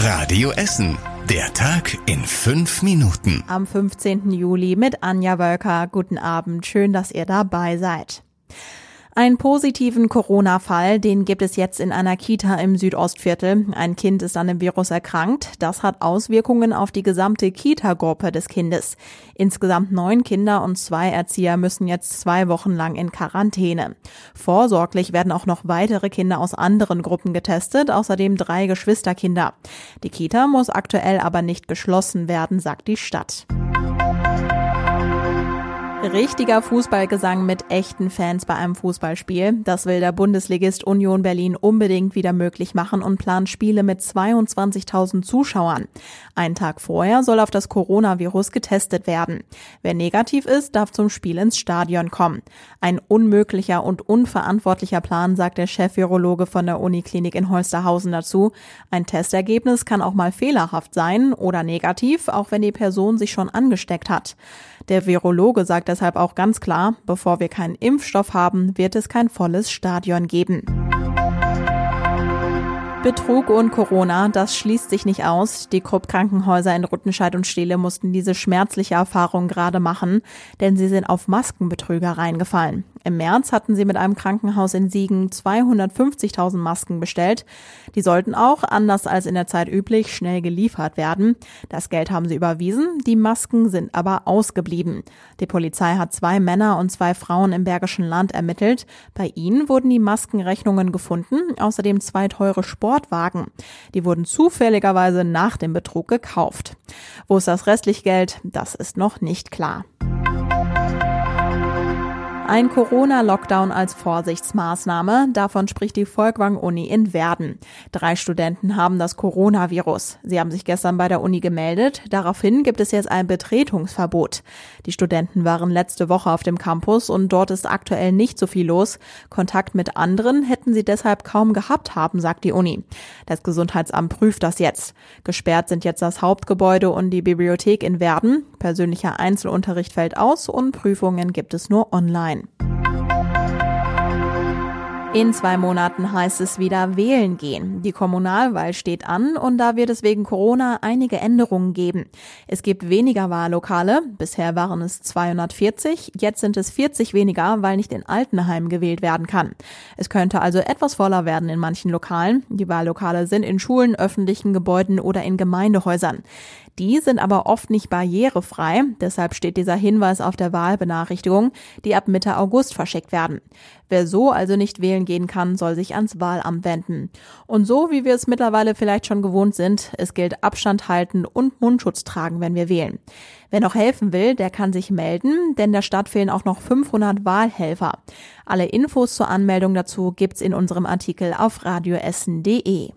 Radio Essen. Der Tag in fünf Minuten. Am 15. Juli mit Anja Wölker. Guten Abend. Schön, dass ihr dabei seid. Einen positiven Corona-Fall, den gibt es jetzt in einer Kita im Südostviertel. Ein Kind ist an dem Virus erkrankt. Das hat Auswirkungen auf die gesamte Kita-Gruppe des Kindes. Insgesamt neun Kinder und zwei Erzieher müssen jetzt zwei Wochen lang in Quarantäne. Vorsorglich werden auch noch weitere Kinder aus anderen Gruppen getestet, außerdem drei Geschwisterkinder. Die Kita muss aktuell aber nicht geschlossen werden, sagt die Stadt. Richtiger Fußballgesang mit echten Fans bei einem Fußballspiel. Das will der Bundesligist Union Berlin unbedingt wieder möglich machen und plant Spiele mit 22.000 Zuschauern. Einen Tag vorher soll auf das Coronavirus getestet werden. Wer negativ ist, darf zum Spiel ins Stadion kommen. Ein unmöglicher und unverantwortlicher Plan, sagt der Chef-Virologe von der Uniklinik in Holsterhausen dazu. Ein Testergebnis kann auch mal fehlerhaft sein oder negativ, auch wenn die Person sich schon angesteckt hat. Der Virologe sagt deshalb auch ganz klar, bevor wir keinen Impfstoff haben, wird es kein volles Stadion geben. Betrug und Corona, das schließt sich nicht aus. Die Krupp-Krankenhäuser in Ruttenscheid und Steele mussten diese schmerzliche Erfahrung gerade machen, denn sie sind auf Maskenbetrüger reingefallen. Im März hatten sie mit einem Krankenhaus in Siegen 250.000 Masken bestellt. Die sollten auch, anders als in der Zeit üblich, schnell geliefert werden. Das Geld haben sie überwiesen, die Masken sind aber ausgeblieben. Die Polizei hat zwei Männer und zwei Frauen im Bergischen Land ermittelt. Bei ihnen wurden die Maskenrechnungen gefunden, außerdem zwei teure Sport Sportwagen. Die wurden zufälligerweise nach dem Betrug gekauft. Wo ist das restliche Geld? Das ist noch nicht klar. Ein Corona-Lockdown als Vorsichtsmaßnahme. Davon spricht die Volkwang-Uni in Werden. Drei Studenten haben das Coronavirus. Sie haben sich gestern bei der Uni gemeldet. Daraufhin gibt es jetzt ein Betretungsverbot. Die Studenten waren letzte Woche auf dem Campus und dort ist aktuell nicht so viel los. Kontakt mit anderen hätten sie deshalb kaum gehabt haben, sagt die Uni. Das Gesundheitsamt prüft das jetzt. Gesperrt sind jetzt das Hauptgebäude und die Bibliothek in Werden. Persönlicher Einzelunterricht fällt aus und Prüfungen gibt es nur online. In zwei Monaten heißt es wieder wählen gehen. Die Kommunalwahl steht an und da wird es wegen Corona einige Änderungen geben. Es gibt weniger Wahllokale. Bisher waren es 240. Jetzt sind es 40 weniger, weil nicht in Altenheim gewählt werden kann. Es könnte also etwas voller werden in manchen Lokalen. Die Wahllokale sind in Schulen, öffentlichen Gebäuden oder in Gemeindehäusern. Die sind aber oft nicht barrierefrei. Deshalb steht dieser Hinweis auf der Wahlbenachrichtigung, die ab Mitte August verschickt werden. Wer so also nicht wählen gehen kann, soll sich ans Wahlamt wenden. Und so, wie wir es mittlerweile vielleicht schon gewohnt sind, es gilt Abstand halten und Mundschutz tragen, wenn wir wählen. Wer noch helfen will, der kann sich melden, denn der Stadt fehlen auch noch 500 Wahlhelfer. Alle Infos zur Anmeldung dazu gibt's in unserem Artikel auf radioessen.de.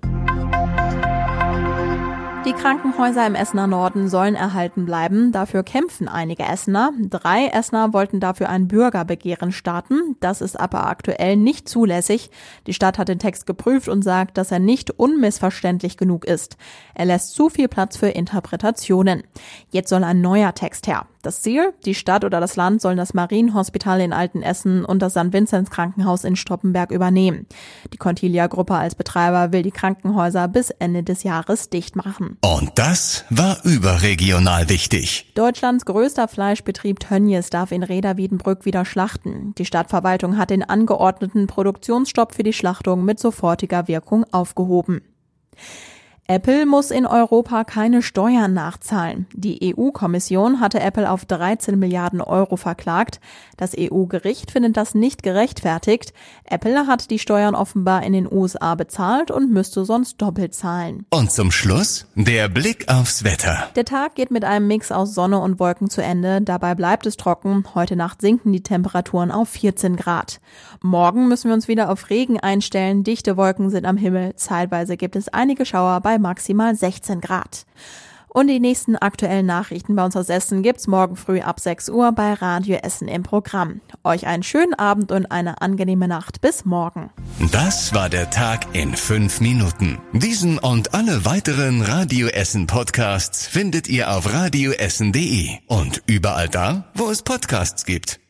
Die Krankenhäuser im Essener Norden sollen erhalten bleiben. Dafür kämpfen einige Essener. Drei Essener wollten dafür ein Bürgerbegehren starten. Das ist aber aktuell nicht zulässig. Die Stadt hat den Text geprüft und sagt, dass er nicht unmissverständlich genug ist. Er lässt zu viel Platz für Interpretationen. Jetzt soll ein neuer Text her. Das Ziel? Die Stadt oder das Land sollen das Marienhospital in Altenessen und das St. Vinzenz Krankenhaus in Stoppenberg übernehmen. Die Contilia-Gruppe als Betreiber will die Krankenhäuser bis Ende des Jahres dicht machen. Und das war überregional wichtig. Deutschlands größter Fleischbetrieb Tönnies darf in Reda-Wiedenbrück wieder schlachten. Die Stadtverwaltung hat den angeordneten Produktionsstopp für die Schlachtung mit sofortiger Wirkung aufgehoben. Apple muss in Europa keine Steuern nachzahlen. Die EU-Kommission hatte Apple auf 13 Milliarden Euro verklagt. Das EU-Gericht findet das nicht gerechtfertigt. Apple hat die Steuern offenbar in den USA bezahlt und müsste sonst doppelt zahlen. Und zum Schluss der Blick aufs Wetter. Der Tag geht mit einem Mix aus Sonne und Wolken zu Ende. Dabei bleibt es trocken. Heute Nacht sinken die Temperaturen auf 14 Grad. Morgen müssen wir uns wieder auf Regen einstellen. Dichte Wolken sind am Himmel. Zeitweise gibt es einige Schauer bei maximal 16 Grad. Und die nächsten aktuellen Nachrichten bei uns aus Essen gibt's morgen früh ab 6 Uhr bei Radio Essen im Programm. Euch einen schönen Abend und eine angenehme Nacht. Bis morgen. Das war der Tag in fünf Minuten. Diesen und alle weiteren Radio Essen Podcasts findet ihr auf radioessen.de und überall da, wo es Podcasts gibt.